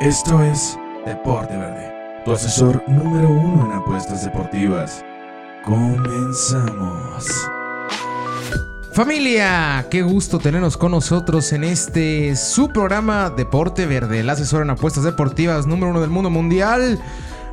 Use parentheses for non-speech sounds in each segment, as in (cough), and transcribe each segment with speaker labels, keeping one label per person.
Speaker 1: Esto es Deporte Verde, tu asesor número uno en apuestas deportivas. Comenzamos.
Speaker 2: Familia, qué gusto tenernos con nosotros en este su programa Deporte Verde, el asesor en apuestas deportivas número uno del mundo mundial.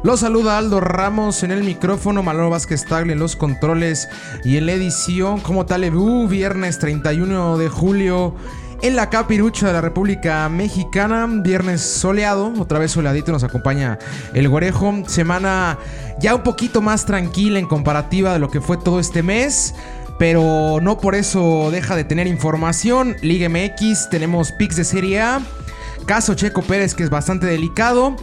Speaker 2: Los saluda Aldo Ramos en el micrófono, Maloro Vázquez Tagle en los controles y en la edición como tal, viernes 31 de julio en la capirucha de la República Mexicana. Viernes soleado, otra vez soleadito nos acompaña el Guarejo. Semana ya un poquito más tranquila en comparativa de lo que fue todo este mes. Pero no por eso deja de tener información. Liga MX, tenemos picks de Serie A. Caso Checo Pérez que es bastante delicado.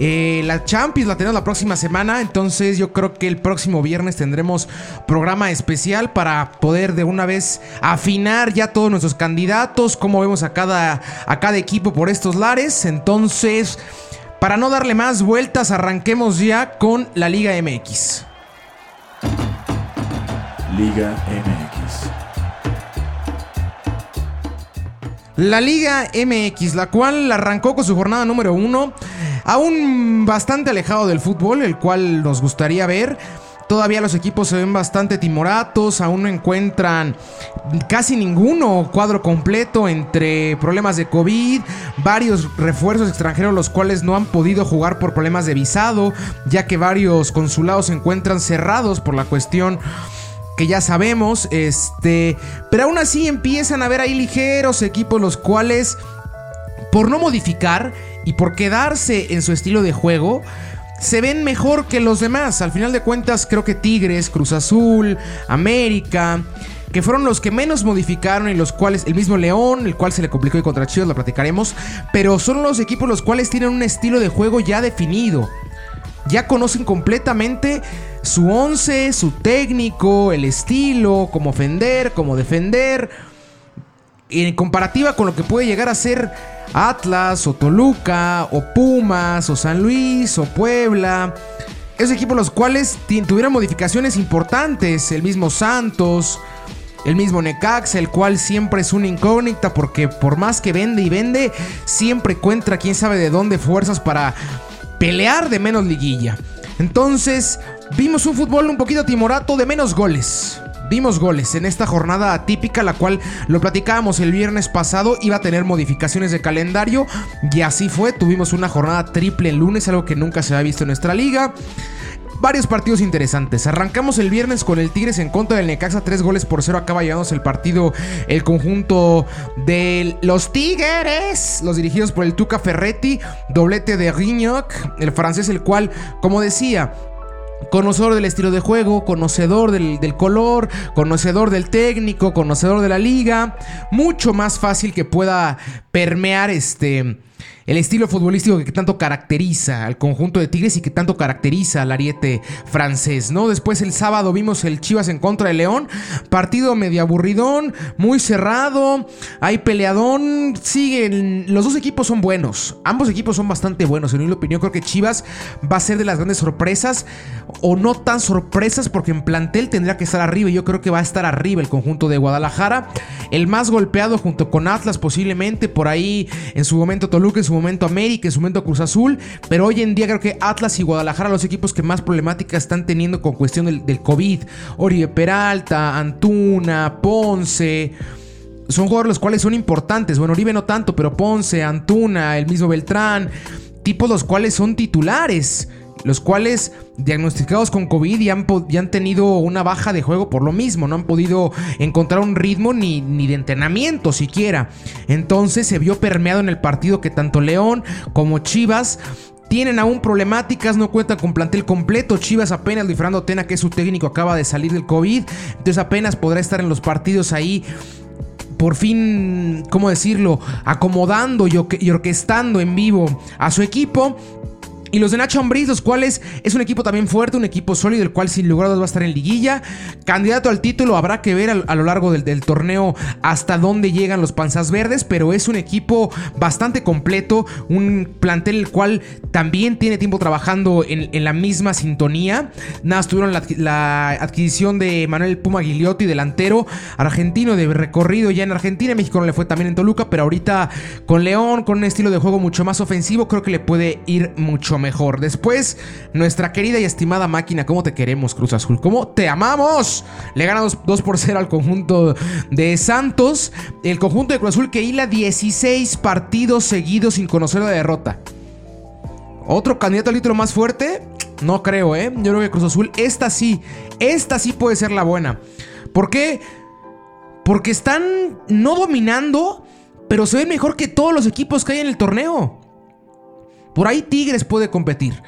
Speaker 2: Eh, la Champions la tenemos la próxima semana, entonces yo creo que el próximo viernes tendremos programa especial para poder de una vez afinar ya todos nuestros candidatos, cómo vemos a cada, a cada equipo por estos lares. Entonces, para no darle más vueltas, arranquemos ya con la Liga MX.
Speaker 1: Liga MX.
Speaker 2: La Liga MX, la cual arrancó con su jornada número uno, aún bastante alejado del fútbol, el cual nos gustaría ver. Todavía los equipos se ven bastante timoratos, aún no encuentran casi ninguno cuadro completo entre problemas de COVID, varios refuerzos extranjeros los cuales no han podido jugar por problemas de visado, ya que varios consulados se encuentran cerrados por la cuestión que ya sabemos, este, pero aún así empiezan a haber ahí ligeros equipos los cuales por no modificar y por quedarse en su estilo de juego, se ven mejor que los demás. Al final de cuentas, creo que Tigres, Cruz Azul, América, que fueron los que menos modificaron y los cuales, el mismo León, el cual se le complicó y contra Chivas, lo platicaremos, pero son los equipos los cuales tienen un estilo de juego ya definido. Ya conocen completamente su once, su técnico, el estilo, cómo ofender, cómo defender. En comparativa con lo que puede llegar a ser Atlas o Toluca o Pumas o San Luis o Puebla. Esos equipos los cuales tuvieron modificaciones importantes. El mismo Santos, el mismo Necax, el cual siempre es una incógnita porque por más que vende y vende, siempre encuentra quién sabe de dónde fuerzas para pelear de menos liguilla. Entonces, vimos un fútbol un poquito timorato de menos goles. Vimos goles en esta jornada atípica, la cual lo platicábamos el viernes pasado, iba a tener modificaciones de calendario y así fue. Tuvimos una jornada triple el lunes, algo que nunca se había visto en nuestra liga varios partidos interesantes. Arrancamos el viernes con el Tigres en contra del Necaxa, tres goles por cero. Acaba llevándose el partido el conjunto de los Tigres, los dirigidos por el Tuca Ferretti, doblete de Rignoc, el francés, el cual, como decía, Conocedor del estilo de juego, conocedor del, color, conocedor del técnico, conocedor de la liga. Mucho más fácil que pueda permear este el estilo futbolístico que tanto caracteriza al conjunto de Tigres y que tanto caracteriza al ariete francés, ¿no? Después el sábado vimos el Chivas en contra de León, partido medio aburridón, muy cerrado, hay peleadón, siguen, los dos equipos son buenos, ambos equipos son bastante buenos, en mi opinión creo que Chivas va a ser de las grandes sorpresas o no tan sorpresas porque en plantel tendría que estar arriba y yo creo que va a estar arriba el conjunto de Guadalajara, el más golpeado junto con Atlas posiblemente, por ahí en su momento Toluca, en su momento América, en su momento Cruz Azul, pero hoy en día creo que Atlas y Guadalajara, los equipos que más problemática están teniendo con cuestión del, COVID. Oribe Peralta, Antuna, Ponce son jugadores los cuales son importantes. Bueno, Oribe no tanto, pero Ponce, Antuna, el mismo Beltrán, tipos los cuales son titulares los cuales diagnosticados con COVID y han, han, tenido una baja de juego por lo mismo, no han podido encontrar un ritmo ni, ni de entrenamiento siquiera. Entonces se vio permeado en el partido que tanto León como Chivas tienen aún problemáticas, no cuentan con plantel completo. Chivas apenas, Luis Tena, que es su técnico, acaba de salir del COVID. Entonces apenas podrá estar en los partidos ahí por fin, ¿cómo decirlo? Acomodando y, orquestando en vivo a su equipo. Y los de Nacho Ambriz, los cuales es un equipo también fuerte, un equipo sólido, el cual sin lugar a dudas va a estar en liguilla. Candidato al título, habrá que ver a, lo largo del, torneo hasta dónde llegan los panzas verdes, pero es un equipo bastante completo, un plantel el cual también tiene tiempo trabajando en, la misma sintonía. Nada, tuvieron la, adquisición de Manuel Puma Gigliotti, delantero argentino de recorrido ya en Argentina. México no le fue también en Toluca, pero ahorita con León, con un estilo de juego mucho más ofensivo, creo que le puede ir mucho mejor. Después, nuestra querida y estimada máquina, ¿cómo te queremos, Cruz Azul? ¿Cómo te amamos? Le gana 2, por 0 al conjunto de Santos. El conjunto de Cruz Azul que hila 16 partidos seguidos sin conocer la derrota. ¿Otro candidato al título más fuerte? No creo, ¿eh? Yo creo que Cruz Azul, esta sí, esta sí puede ser la buena. ¿Por qué? Porque están no dominando, pero se ven mejor que todos los equipos que hay en el torneo. Por ahí Tigres puede competir.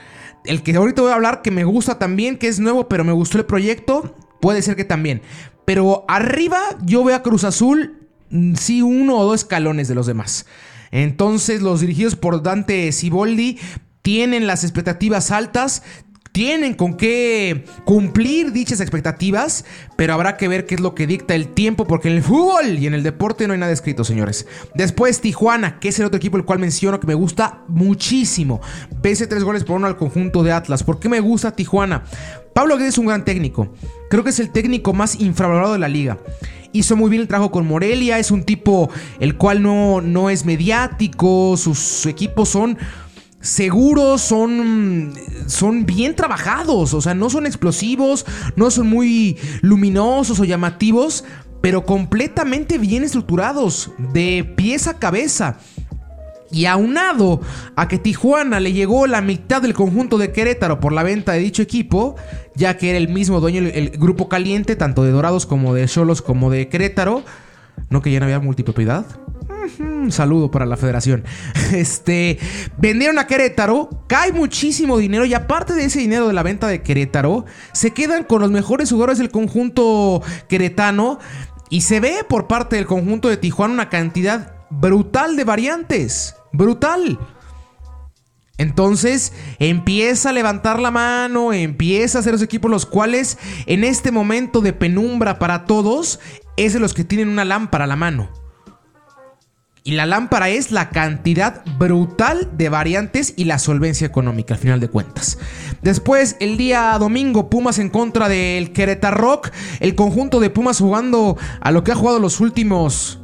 Speaker 2: El que ahorita voy a hablar que me gusta también, que es nuevo, pero me gustó el proyecto, puede ser que también. Pero arriba yo veo a Cruz Azul, mm, sí, uno o dos escalones de los demás. Entonces los dirigidos por Dante Siboldi tienen las expectativas altas, tienen con qué cumplir dichas expectativas, pero habrá que ver qué es lo que dicta el tiempo, porque en el fútbol y en el deporte no hay nada escrito, señores. Después Tijuana, que es el otro equipo el cual menciono que me gusta muchísimo. Pese tres goles por uno al conjunto de Atlas. ¿Por qué me gusta Tijuana? Pablo Guedes es un gran técnico. Creo que es el técnico más infravalorado de la liga hizo muy bien el trabajo con Morelia, es un tipo el cual no, no es mediático, sus equipos son seguros, son, son bien trabajados, o sea, no son explosivos, no son muy luminosos o llamativos, pero completamente bien estructurados, de pies a cabeza. Y aunado a que Tijuana le llegó la mitad del conjunto de Querétaro por la venta de dicho equipo, ya que era el mismo dueño del grupo caliente, tanto de Dorados como de Cholos como de Querétaro, no que ya no había multipropiedad. Un saludo para la federación. (laughs) Este, vendieron a Querétaro, cae muchísimo dinero y aparte de ese dinero de la venta de Querétaro, se quedan con los mejores jugadores del conjunto queretano y se ve por parte del conjunto de Tijuana una cantidad brutal de variantes. Brutal. Entonces empieza a levantar la mano, empieza a hacer los equipos los cuales en este momento de penumbra para todos es de los que tienen una lámpara a la mano. Y la lámpara es la cantidad brutal de variantes y la solvencia económica, al final de cuentas. Después, el día domingo, Pumas en contra del Querétaro Rock. El conjunto de Pumas jugando a lo que ha jugado los últimos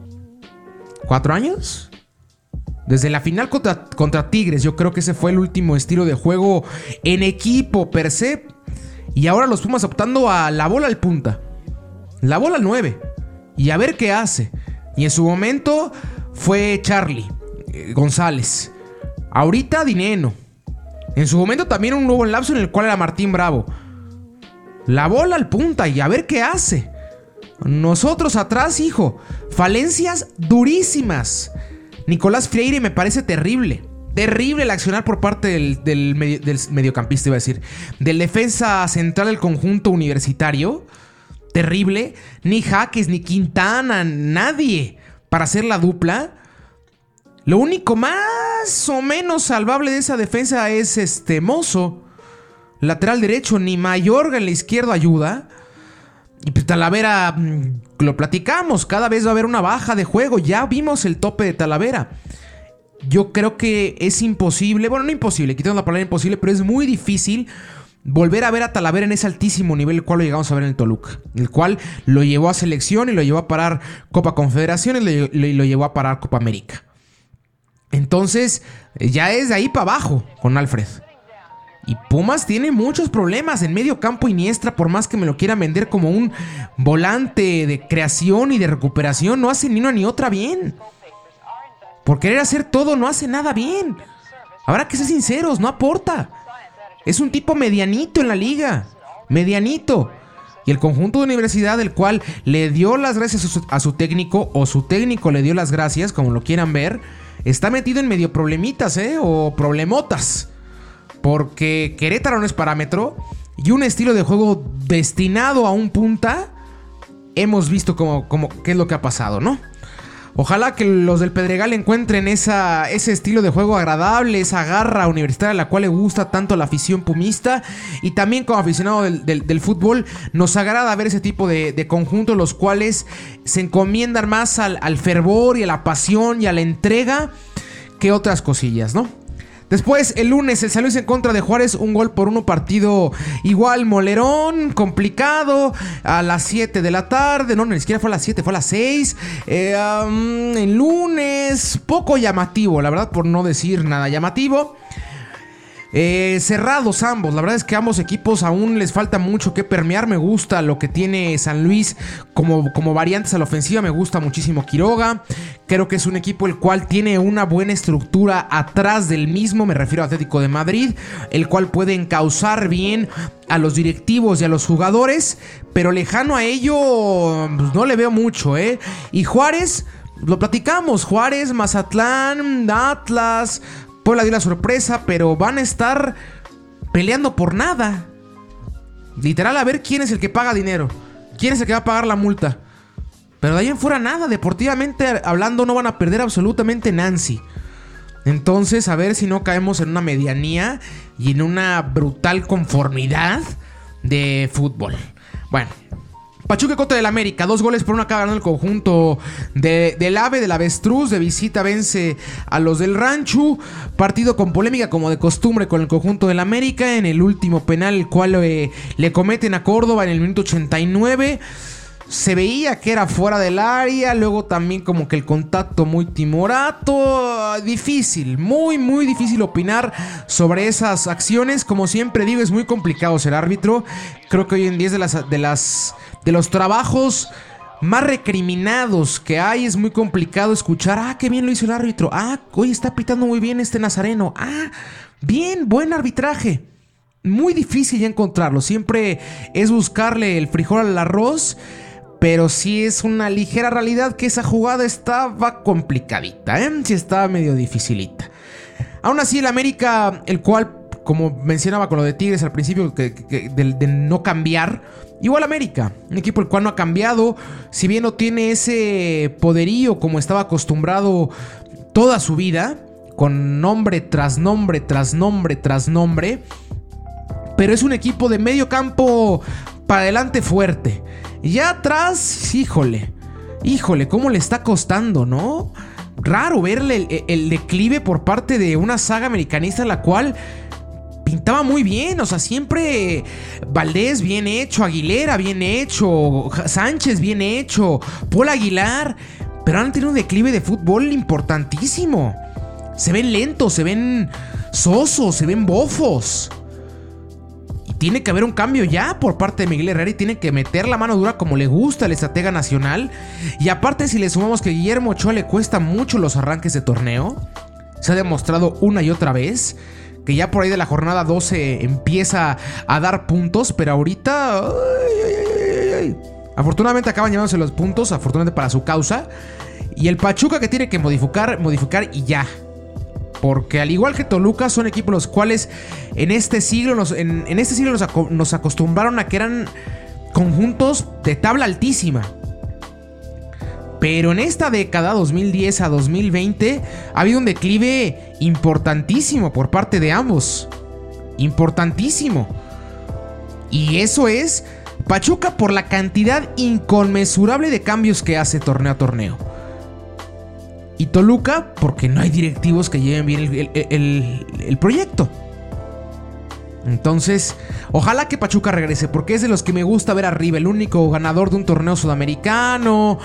Speaker 2: cuatro años. Desde la final contra, Tigres, yo creo que ese fue el último estilo de juego en equipo per se. Y ahora los Pumas optando a la bola al punta. La bola al 9. Y a ver qué hace. Y en su momento fue Charlie eh, González. Ahorita Dineno. En su momento también un nuevo lapso en el cual era Martín Bravo. La bola al punta y a ver qué hace. Nosotros atrás, hijo. Falencias durísimas. Nicolás Freire me parece terrible. Terrible el accionar por parte del, del mediocampista, iba a decir. Del defensa central del conjunto universitario. Terrible. Ni Jaques, ni Quintana, nadie para hacer la dupla. Lo único más o menos salvable de esa defensa es este Mozo. Lateral derecho, ni Mayorga en la izquierda ayuda. Y pues Talavera, mm, lo platicamos, cada vez va a haber una baja de juego. Ya vimos el tope de Talavera. Yo creo que es imposible, bueno, no imposible, quitando la palabra imposible, pero es muy difícil volver a ver a Talavera en ese altísimo nivel, el cual lo llegamos a ver en el Toluca, el cual lo llevó a selección y lo llevó a parar Copa Confederaciones y lo llevó a parar Copa América. Entonces, ya es de ahí para abajo con Alfred. Y Pumas tiene muchos problemas en medio campo Iniestra, por más que me lo quieran vender como un volante de creación y de recuperación, no hace ni una ni otra bien. Por querer hacer todo, no hace nada bien. Habrá que ser sinceros, no aporta. Es un tipo medianito en la liga. Medianito. Y el conjunto de universidad, del cual le dio las gracias a su, técnico, o su técnico le dio las gracias, como lo quieran ver, está metido en medio problemitas, ¿eh? O problemotas. Porque Querétaro no es parámetro. Y un estilo de juego destinado a un punta. Hemos visto como, como qué es lo que ha pasado, ¿no? Ojalá que los del Pedregal encuentren ese estilo de juego agradable, esa garra universitaria a la cual le gusta tanto la afición pumista. Y también como aficionado del, fútbol, nos agrada ver ese tipo de, conjuntos, los cuales se encomiendan más al fervor y a la pasión y a la entrega que otras cosillas, ¿no? Después, el lunes, el San en contra de Juárez, un gol por uno, partido igual, molerón, complicado, a las 7 de la tarde, no, ni siquiera fue a las 7, fue a las 6. Eh, el lunes, poco llamativo, la verdad, por no decir nada llamativo. Eh, cerrados ambos, la verdad es que ambos equipos aún les falta mucho que permear. Me gusta lo que tiene San Luis como, como variantes a la ofensiva. Me gusta muchísimo Quiroga. Creo que es un equipo el cual tiene una buena estructura atrás del mismo. Me refiero a Atlético de Madrid, el cual puede encauzar bien a los directivos y a los jugadores. Pero lejano a ello, pues, no le veo mucho, ¿eh? Y Juárez. Lo platicamos, Juárez, Mazatlán, Atlas, Puebla dio la sorpresa, pero van a estar peleando por nada. Literal, a ver quién es el que paga dinero. ¿Quién es el que va a pagar la multa? Pero de ahí en fuera nada. Deportivamente hablando no van a perder absolutamente Nancy. Entonces, a ver si no caemos en una medianía y en una brutal conformidad de fútbol. Bueno, Pachuca contra del América, dos goles por una acaba ganando el conjunto del AVE, del Avestruz, de visita vence a los del Rancho, partido con polémica como de costumbre con el conjunto del América, en el último penal el cual eh, le cometen a Córdoba en el minuto 89 se veía que era fuera del área, luego también como que el contacto muy timorato, difícil, muy muy difícil opinar sobre esas acciones, como siempre digo es muy complicado ser árbitro, creo que hoy en día es de las, de las de los trabajos más recriminados que hay, es muy complicado escuchar, ah, qué bien lo hizo el árbitro, ah, hoy está pitando muy bien este Nazareno, ah, bien, buen arbitraje. Muy difícil ya encontrarlo, siempre es buscarle el frijol al arroz, pero sí es una ligera realidad que esa jugada estaba complicadita, ¿eh? Sí estaba medio dificilita. Aún así, el América, el cual, como mencionaba con lo de Tigres al principio, que, de no cambiar, Igual América, un equipo el cual no ha cambiado, si bien no tiene ese poderío como estaba acostumbrado toda su vida, con nombre tras nombre tras nombre tras nombre, pero es un equipo de medio campo para adelante fuerte. Ya atrás, híjole, híjole, cómo le está costando, ¿no? Raro verle el, el declive por parte de una saga americanista la cual pintaba muy bien. O sea, siempre Valdés bien hecho, Aguilera bien hecho, Sánchez bien hecho, Paul Aguilar. Pero han tenido un declive de fútbol importantísimo. Se ven lentos, se ven sosos, se ven bofos. Y tiene que haber un cambio ya por parte de Miguel Herrera y tiene que meter la mano dura como le gusta al estratega nacional. Y aparte, si le sumamos que Guillermo Ochoa le cuesta mucho los arranques de torneo, se ha demostrado una y otra vez que ya por ahí de la jornada 12 empieza a dar puntos, pero ahorita... afortunadamente acaban llevándose los puntos, afortunadamente para su causa. Y el Pachuca que tiene que modificar, modificar y ya. Porque al igual que Toluca, son equipos los cuales en este siglo, nos, en, este siglo nos acostumbraron a que eran conjuntos de tabla altísima. Pero en esta década, 2010 a 2020, ha habido un declive importantísimo por parte de ambos. Importantísimo. Y eso es Pachuca por la cantidad inconmensurable de cambios que hace torneo a torneo. Y Toluca porque no hay directivos que lleven bien el, proyecto. Entonces, ojalá que Pachuca regrese, porque es de los que me gusta ver arriba, el único ganador de un torneo sudamericano.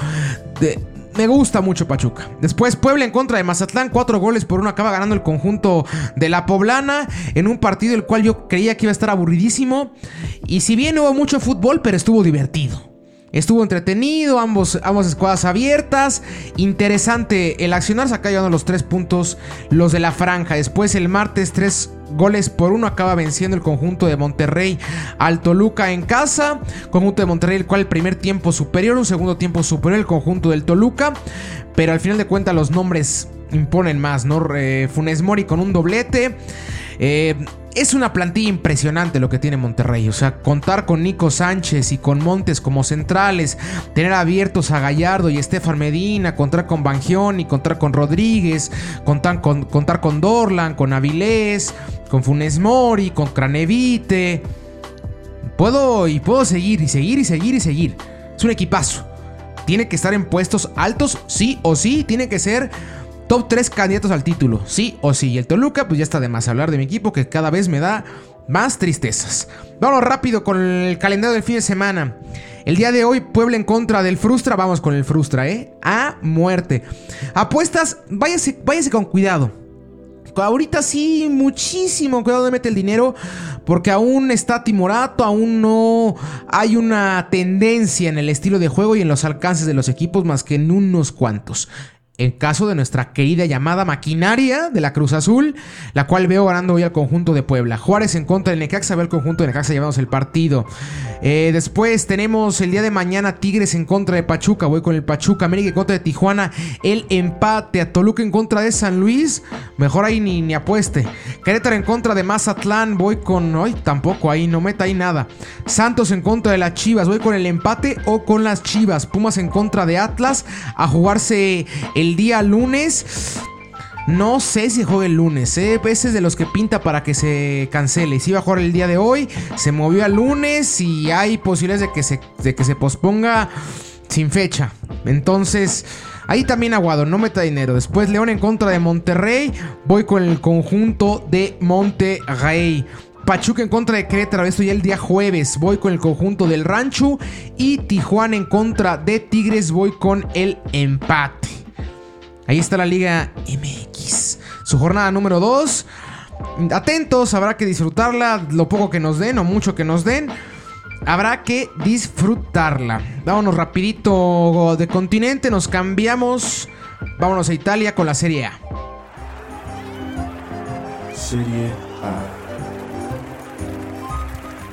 Speaker 2: me gusta mucho Pachuca. Después Puebla en contra de Mazatlán, cuatro goles por uno acaba ganando el conjunto de la Poblana en un partido el cual yo creía que iba a estar aburridísimo. Y si bien no hubo mucho fútbol, pero estuvo divertido. Estuvo entretenido, ambos, ambas escuadras abiertas. Interesante el accionar, se acá llevando los tres puntos los de la franja. Después el martes, tres goles por uno acaba venciendo el conjunto de Monterrey al Toluca en casa. Conjunto de Monterrey, el cual el primer tiempo superior, un segundo tiempo superior el conjunto del Toluca. Pero al final de cuentas los nombres imponen más, ¿no? Funes Mori con un doblete. Eh, es una plantilla impresionante lo que tiene Monterrey. O sea, contar con Nico Sánchez y con Montes como centrales, tener abiertos a Gallardo y Estefan Medina, contar con Bangioni, contar con Rodríguez, contar con, contar con Dorlan, con Avilés, con Funes Mori, con Cranevite. Puedo y puedo seguir y seguir y seguir y seguir. Es un equipazo. Tiene que estar en puestos altos, sí o sí. Tiene que ser top 3 candidatos al título, sí o sí. Y el Toluca, pues ya está de más hablar de mi equipo que cada vez me da más tristezas. Vamos rápido con el calendario del fin de semana. El día de hoy, Puebla en contra del Frustra. Vamos con el Frustra, ¿eh? A muerte. Apuestas, váyase, váyase con cuidado. Ahorita sí, muchísimo cuidado de meter el dinero. Porque aún está timorato, aún no hay una tendencia en el estilo de juego y en los alcances de los equipos más que en unos cuantos. En caso de nuestra querida llamada maquinaria de la Cruz Azul, la cual veo ganando hoy al conjunto de Puebla. Juárez en contra del Necaxa, ve el conjunto de Necaxa llevamos el partido. Eh, después tenemos el día de mañana Tigres en contra de Pachuca, voy con el Pachuca, América en contra de Tijuana, el empate a Toluca en contra de San Luis, mejor ahí ni, ni apueste. Querétaro en contra de Mazatlán, voy con, hoy tampoco ahí, no meta ahí nada. Santos en contra de las Chivas, voy con el empate o con las Chivas. Pumas en contra de Atlas a jugarse el día lunes. No sé si juega el lunes, ¿eh? Ese es de los que pinta para que se cancele. Si iba a jugar el día de hoy, se movió al lunes y hay posibilidades de que se, de que se posponga sin fecha. Entonces, ahí también aguado, no meta dinero. Después León en contra de Monterrey. Voy con el conjunto de Monterrey. Pachuca en contra de Querétaro, esto ya el día jueves. Voy con el conjunto del Rancho. Y Tijuana en contra de Tigres, voy con el empate. Ahí está la Liga MX. Su jornada número 2. Atentos, habrá que disfrutarla. Lo poco que nos den o mucho que nos den. Habrá que disfrutarla. Vámonos rapidito de continente. Nos cambiamos. Vámonos a Italia con la Serie A.
Speaker 1: Serie A.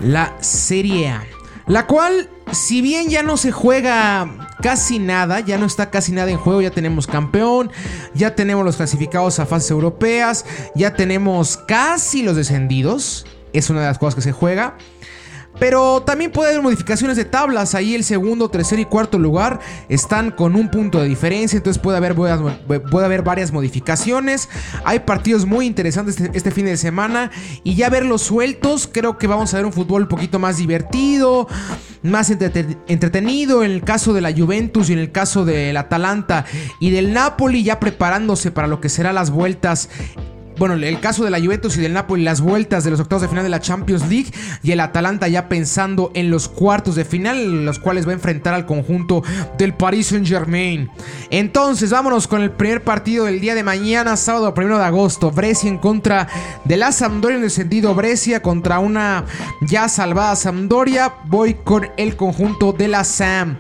Speaker 2: La Serie A. La cual, si bien ya no se juega casi nada, ya no está casi nada en juego, ya tenemos campeón, ya tenemos los clasificados a fases europeas, ya tenemos casi los descendidos, es una de las cosas que se juega. Pero también puede haber modificaciones de tablas. Ahí el segundo, tercer y cuarto lugar están con un punto de diferencia. Entonces puede haber, puede haber varias modificaciones. Hay partidos muy interesantes este, este, fin de semana. Y ya verlos sueltos, creo que vamos a ver un fútbol un poquito más divertido. Más entretenido. En el caso de la Juventus y en el caso del Atalanta y del Napoli. Ya preparándose para lo que serán las vueltas bueno, el caso de la Juventus y del Napoli, las vueltas de los octavos de final de la Champions League y el Atalanta ya pensando en los cuartos de final, los cuales va a enfrentar al conjunto del Paris Saint Germain. Entonces, vámonos con el primer partido del día de mañana, sábado 1 de agosto. Brescia en contra de la Sampdoria en el sentido Brescia contra una ya salvada Sampdoria. Voy con el conjunto de la Sam.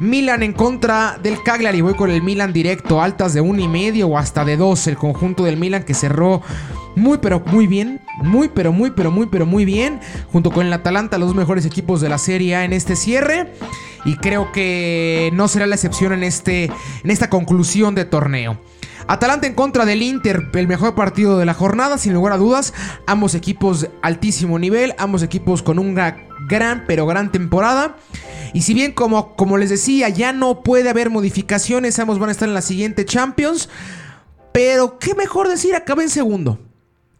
Speaker 2: Milan en contra del Cagliari. Voy con el Milan directo, altas de un y medio o hasta de dos. El conjunto del Milan que cerró muy pero muy bien, muy pero muy pero muy pero muy bien, junto con el Atalanta, los mejores equipos de la Serie A en este cierre. Y creo que no será la excepción en, este, en esta conclusión de torneo. Atalanta en contra del Inter, el mejor partido de la jornada, sin lugar a dudas. Ambos equipos altísimo nivel, ambos equipos con una gran, pero gran temporada. Y si bien, como, como les decía, ya no puede haber modificaciones, ambos van a estar en la siguiente Champions. Pero qué mejor decir, acaba en segundo.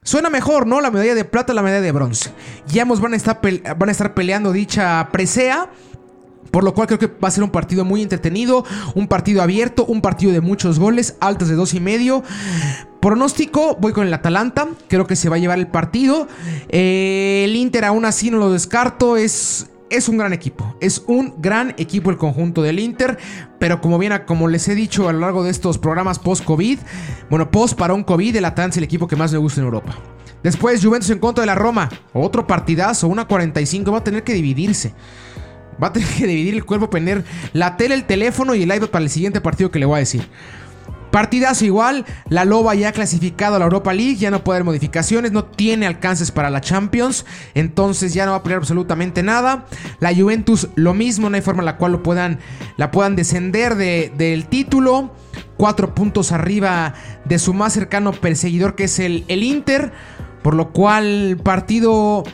Speaker 2: Suena mejor, ¿no? La medalla de plata, la medalla de bronce. Ya ambos van a estar, van a estar peleando dicha presea. Por lo cual creo que va a ser un partido muy entretenido, un partido abierto, un partido de muchos goles, altos de dos y medio. Pronóstico, voy con el Atalanta, creo que se va a llevar el partido. Eh, el Inter aún así no lo descarto, es, es un gran equipo. Es un gran equipo el conjunto del Inter. Pero como bien, como les he dicho a lo largo de estos programas post-COVID, bueno, post para un COVID, el Atalanta es el equipo que más me gusta en Europa. Después, Juventus en contra de la Roma. Otro partidazo, una 45. Va a tener que dividirse. Va a tener que dividir el cuerpo, poner la tele, el teléfono y el iPad para el siguiente partido que le voy a decir. Partidazo igual, la Loba ya ha clasificado a la Europa League, ya no puede haber modificaciones, no tiene alcances para la Champions, entonces ya no va a pelear absolutamente nada. La Juventus lo mismo, no hay forma en la cual lo puedan, la puedan descender del título. Cuatro puntos arriba de su más cercano perseguidor que es el, el Inter. Por lo cual, partido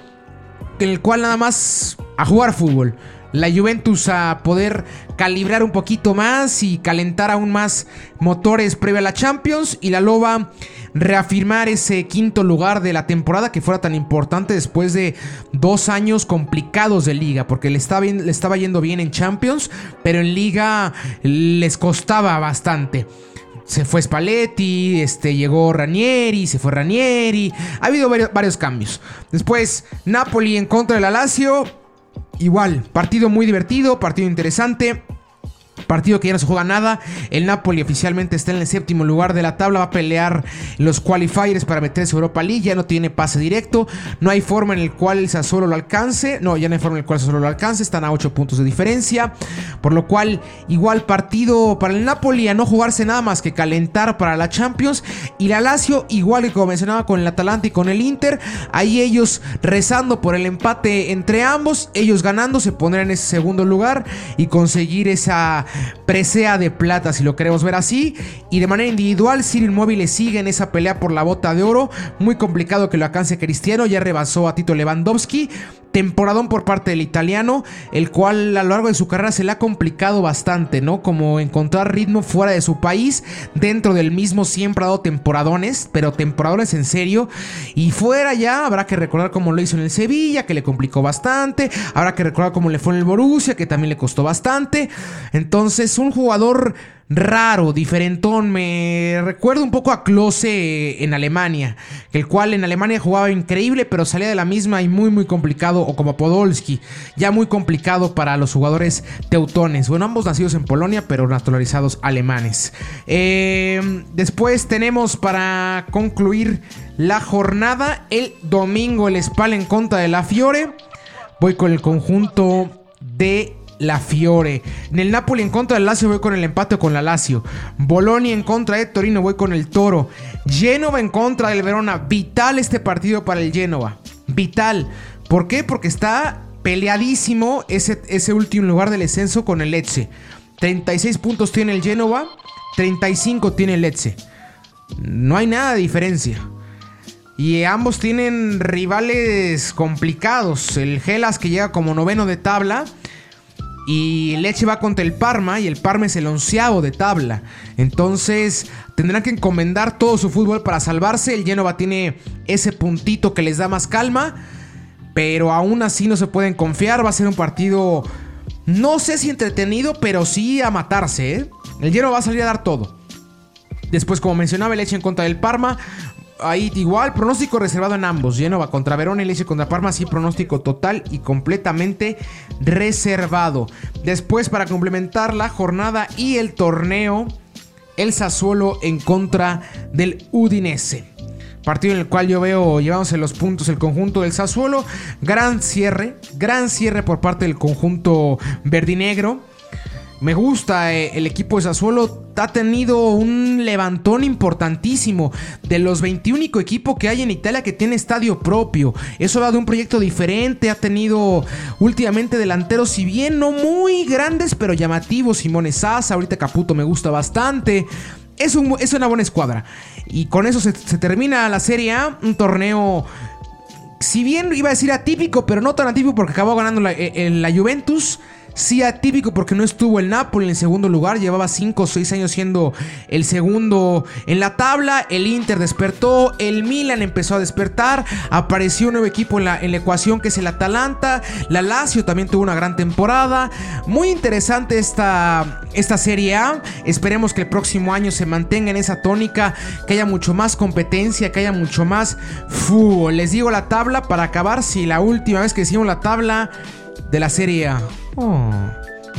Speaker 2: en el cual nada más a jugar fútbol. La Juventus a poder calibrar un poquito más y calentar aún más motores previo a la Champions. Y la Loba reafirmar ese quinto lugar de la temporada que fuera tan importante después de dos años complicados de liga. Porque le estaba, le estaba yendo bien en Champions, pero en liga les costaba bastante se fue Spalletti, este, llegó Ranieri, se fue Ranieri. Ha habido varios, cambios. Después, Napoli en contra del la Lazio. Igual, partido muy divertido, partido interesante. Partido que ya no se juega nada. El Napoli oficialmente está en el séptimo lugar de la tabla. Va a pelear los qualifiers para meterse a Europa League. Ya no tiene pase directo. No hay forma en el cual el Sassuolo lo alcance. No, ya no hay forma en el cual el Sassuolo lo alcance. Están a 8 puntos de diferencia. Por lo cual, igual partido para el Napoli a no jugarse nada más que calentar para la Champions. Y la Lazio, igual que como mencionaba con el Atalanta y con el Inter. Ahí ellos rezando por el empate entre ambos. Ellos ganando se pondrán en ese segundo lugar y conseguir esa presea de plata, si lo queremos ver así. Y de manera individual, Cyril Móvil sigue en esa pelea por la bota de oro. Muy complicado que lo alcance Cristiano, ya rebasó a Tito Lewandowski temporadón por parte del italiano, el cual a lo largo de su carrera se le ha complicado bastante, ¿no? Como encontrar ritmo fuera de su país, dentro del mismo siempre ha dado temporadones, pero temporadones en serio, y fuera ya habrá que recordar cómo lo hizo en el Sevilla, que le complicó bastante, habrá que recordar cómo le fue en el Borussia, que también le costó bastante, entonces un jugador raro, diferentón. Me recuerda un poco a Klose en Alemania, el cual en Alemania jugaba increíble, pero salía de la misma y muy, muy complicado, o como Podolski, ya muy complicado para los jugadores teutones. Bueno, ambos nacidos en Polonia, pero naturalizados alemanes. Eh, después tenemos para concluir la jornada el domingo el Spal en contra de la Fiore. Voy con el conjunto de la Fiore. En el Napoli en contra del Lazio voy con el empate con la Lazio. Bolonia en contra de Torino voy con el Toro. Genova en contra del Verona. Vital este partido para el Genova. Vital. ¿Por qué? Porque está peleadísimo ese, ese último lugar del descenso con el Lecce. 36 puntos tiene el Genova, 35 tiene el Lecce. No hay nada de diferencia. Y ambos tienen rivales complicados. El Gelas que llega como noveno de tabla y Leche va contra el Parma y el Parma es el onceavo de tabla. Entonces tendrán que encomendar todo su fútbol para salvarse. El Genova tiene ese puntito que les da más calma. Pero aún así no se pueden confiar. Va a ser un partido, no sé si entretenido, pero sí a matarse. ¿eh? El Genova va a salir a dar todo. Después, como mencionaba, Leche en contra del Parma ahí igual, pronóstico reservado en ambos. Genova contra Verona y contra Parma, sí, pronóstico total y completamente reservado. Después, para complementar la jornada y el torneo, el Sassuolo en contra del Udinese. Partido en el cual yo veo llevándose los puntos el conjunto del Sassuolo. Gran cierre, gran cierre por parte del conjunto verdinegro. Me gusta eh, el equipo de Sassuolo. Ha tenido un levantón importantísimo. De los 21 equipos que hay en Italia que tiene estadio propio. Eso va de un proyecto diferente. Ha tenido últimamente delanteros, si bien no muy grandes, pero llamativos. Simone Sasa, ahorita Caputo me gusta bastante. Es, es una buena escuadra. Y con eso se, termina la Serie A. Un torneo si bien iba a decir atípico, pero no tan atípico porque acabó ganando la, eh, la Juventus. Sí atípico porque no estuvo el Napoli en segundo lugar, llevaba 5 o 6 años siendo el segundo en la tabla, el Inter despertó, el Milan empezó a despertar, apareció un nuevo equipo en la, en la ecuación que es el Atalanta, la Lazio también tuvo una gran temporada, muy interesante esta, esta Serie A, esperemos que el próximo año se mantenga en esa tónica, que haya mucho más competencia, que haya mucho más fútbol. Les digo la tabla para acabar, si la última vez que hicimos la tabla de la Serie A. Oh.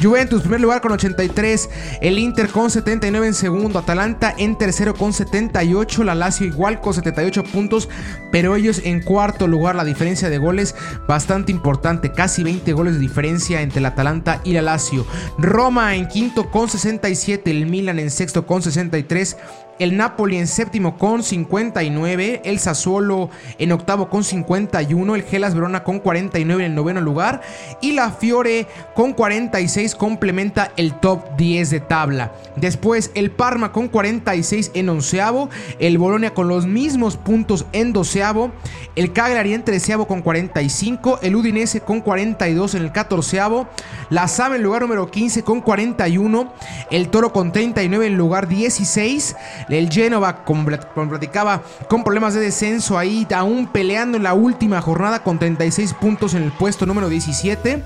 Speaker 2: Juventus, primer lugar con 83. El Inter con 79 en segundo. Atalanta en tercero con 78. La Lazio igual con 78 puntos. Pero ellos en cuarto lugar. La diferencia de goles bastante importante. Casi 20 goles de diferencia entre el Atalanta y la Lazio. Roma en quinto con 67. El Milan en sexto con 63 el Napoli en séptimo con 59, el Sassuolo en octavo con 51, el Gelas Verona con 49 en el noveno lugar y la Fiore con 46 complementa el top 10 de tabla. Después el Parma con 46 en onceavo, el Bolonia con los mismos puntos en doceavo, el Cagliari en treceavo con 45, el Udinese con 42 en el catorceavo, la Sam en lugar número 15 con 41, el Toro con 39 en lugar 16, el Genova, como, platicaba, con problemas de descenso ahí, aún peleando en la última jornada con 36 puntos en el puesto número 17.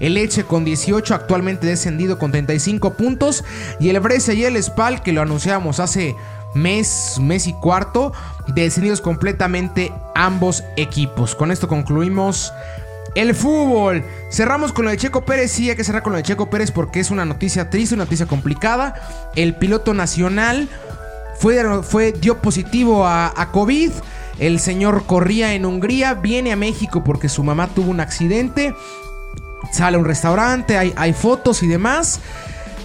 Speaker 2: El Leche con 18, actualmente descendido con 35 puntos. Y el Brescia y el Spal, que lo anunciamos hace mes, mes y cuarto, descendidos completamente ambos equipos. Con esto concluimos el fútbol. Cerramos con lo de Checo Pérez. Sí, hay que cerrar con lo de Checo Pérez porque es una noticia triste, una noticia complicada. El piloto nacional fue, dio positivo a, COVID. El señor corría en Hungría, viene a México porque su mamá tuvo un accidente. Sale a un restaurante, hay, hay fotos y demás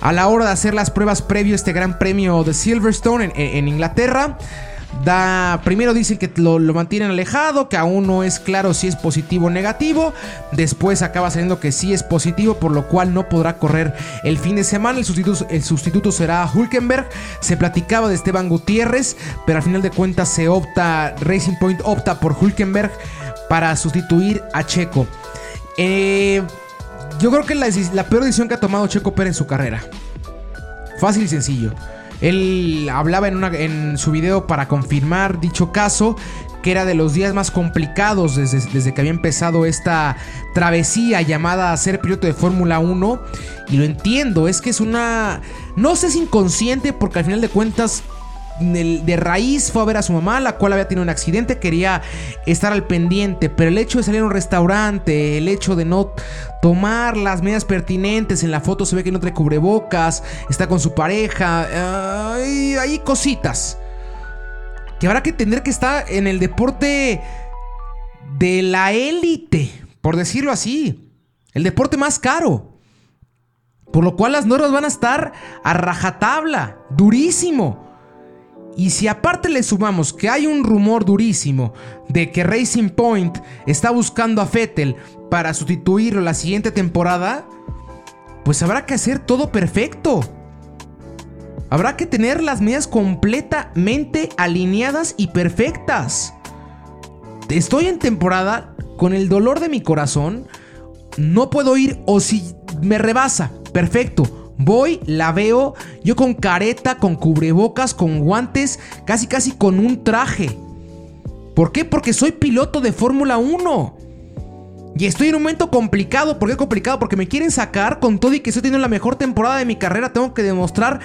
Speaker 2: a la hora de hacer las pruebas previo a este gran premio de Silverstone en, Inglaterra. Da, primero dicen que lo, mantienen alejado, que aún no es claro si es positivo o negativo. Después acaba saliendo que sí es positivo, por lo cual no podrá correr el fin de semana. El sustituto, el sustituto será Hulkenberg. Se platicaba de Esteban Gutiérrez, pero al final de cuentas se opta, Racing Point opta por Hulkenberg para sustituir a Checo. Eh, yo creo que la, la peor decisión que ha tomado Checo Pérez en su carrera. Fácil y sencillo. Él hablaba en, su video para confirmar dicho caso que era de los días más complicados desde, desde, que había empezado esta travesía llamada a ser piloto de Fórmula 1. Y lo entiendo, es que es una... No sé si inconsciente porque al final de cuentas de raíz fue a ver a su mamá, la cual había tenido un accidente, quería estar al pendiente, pero el hecho de salir a un restaurante, el hecho de no tomar las medidas pertinentes, en la foto se ve que no trae cubrebocas, está con su pareja, hay, cositas que habrá que tener que estar en el deporte de la élite, por decirlo así, el deporte más caro. Por lo cual las normas van a estar a rajatabla, durísimo. Y si aparte le sumamos que hay un rumor durísimo de que Racing Point está buscando a Fettel para sustituirlo la siguiente temporada, pues habrá que hacer todo perfecto. Habrá que tener las medidas completamente alineadas y perfectas. Estoy en temporada con el dolor de mi corazón. No puedo ir o si me rebasa. Perfecto Voy, la veo, yo con careta, con cubrebocas, con guantes, casi casi con un traje. ¿Por qué? Porque soy piloto de Fórmula 1. Y estoy en un momento complicado. ¿Por qué complicado? Porque me quieren sacar con todo y que estoy teniendo la mejor temporada de mi carrera. Tengo que demostrar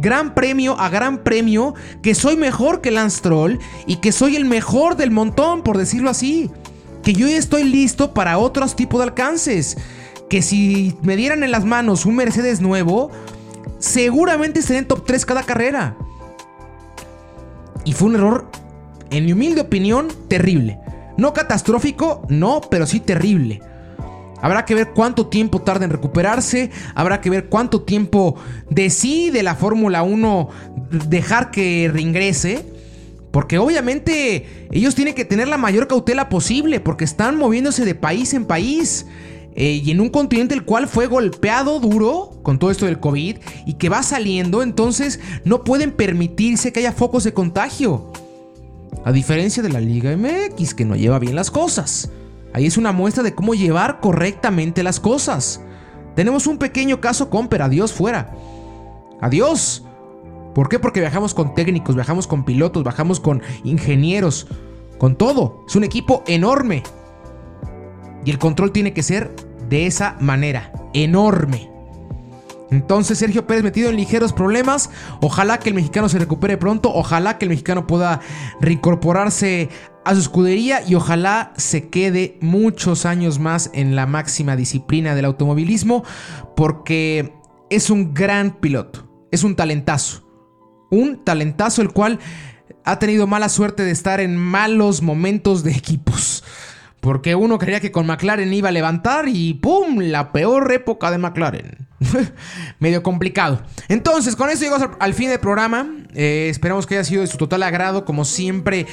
Speaker 2: gran premio a gran premio que soy mejor que Lance Troll y que soy el mejor del montón, por decirlo así. Que yo ya estoy listo para otros tipos de alcances que si me dieran en las manos un Mercedes nuevo, seguramente estaría en top 3 cada carrera. Y fue un error, en mi humilde opinión, terrible. No catastrófico, no, pero sí terrible. Habrá que ver cuánto tiempo tarda en recuperarse. Habrá que ver cuánto tiempo decide la Fórmula 1 dejar que reingrese. Porque obviamente ellos tienen que tener la mayor cautela posible. Porque están moviéndose de país en país. Eh, y en un continente el cual fue golpeado duro con todo esto del COVID y que va saliendo, entonces no pueden permitirse que haya focos de contagio. A diferencia de la Liga MX, que no lleva bien las cosas. Ahí es una muestra de cómo llevar correctamente las cosas. Tenemos un pequeño caso Comper, adiós fuera. Adiós. ¿Por qué? Porque viajamos con técnicos, viajamos con pilotos, viajamos con ingenieros, con todo. Es un equipo enorme. Y el control tiene que ser de esa manera, enorme. Entonces Sergio Pérez metido en ligeros problemas. Ojalá que el mexicano se recupere pronto. Ojalá que el mexicano pueda reincorporarse a su escudería y ojalá se quede muchos años más en la máxima disciplina del automovilismo porque es un gran piloto. Es un talentazo. Un talentazo el cual ha tenido mala suerte de estar en malos momentos de equipos. Porque uno creía que con McLaren iba a levantar y ¡pum! La peor época de McLaren. (laughs) medio complicado. Entonces, con esto llegamos al fin del programa. Eh, esperamos que haya sido de su total agrado. Como siempre,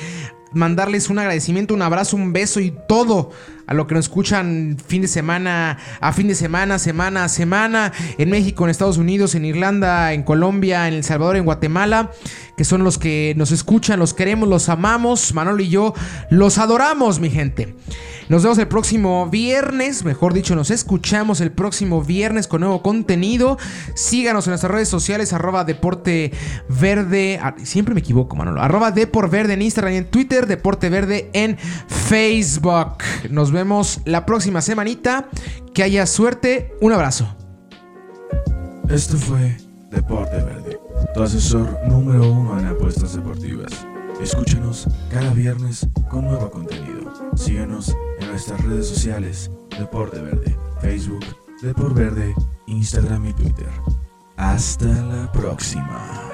Speaker 2: mandarles un agradecimiento, un abrazo, un beso y todo a lo que nos escuchan fin de semana a fin de semana, semana a semana, en México, en Estados Unidos, en Irlanda, en Colombia, en El Salvador, en Guatemala, que son los que nos escuchan, los queremos, los amamos. Manolo y yo los adoramos, mi gente. Nos vemos el próximo viernes, mejor dicho, nos escuchamos el próximo viernes con nuevo contenido. Síganos en nuestras redes sociales, arroba Deporte Verde. Ah, siempre me equivoco, Manolo. Arroba Deport Verde en Instagram y en Twitter, Deporte Verde en Facebook. Nos vemos la próxima semanita. Que haya suerte. Un abrazo.
Speaker 1: Esto fue Deporte Verde, tu asesor número uno en apuestas deportivas. Escúchanos cada viernes con nuevo contenido. Síguenos nuestras redes sociales, Deporte Verde, Facebook, Deporte Verde, Instagram y Twitter. Hasta la próxima.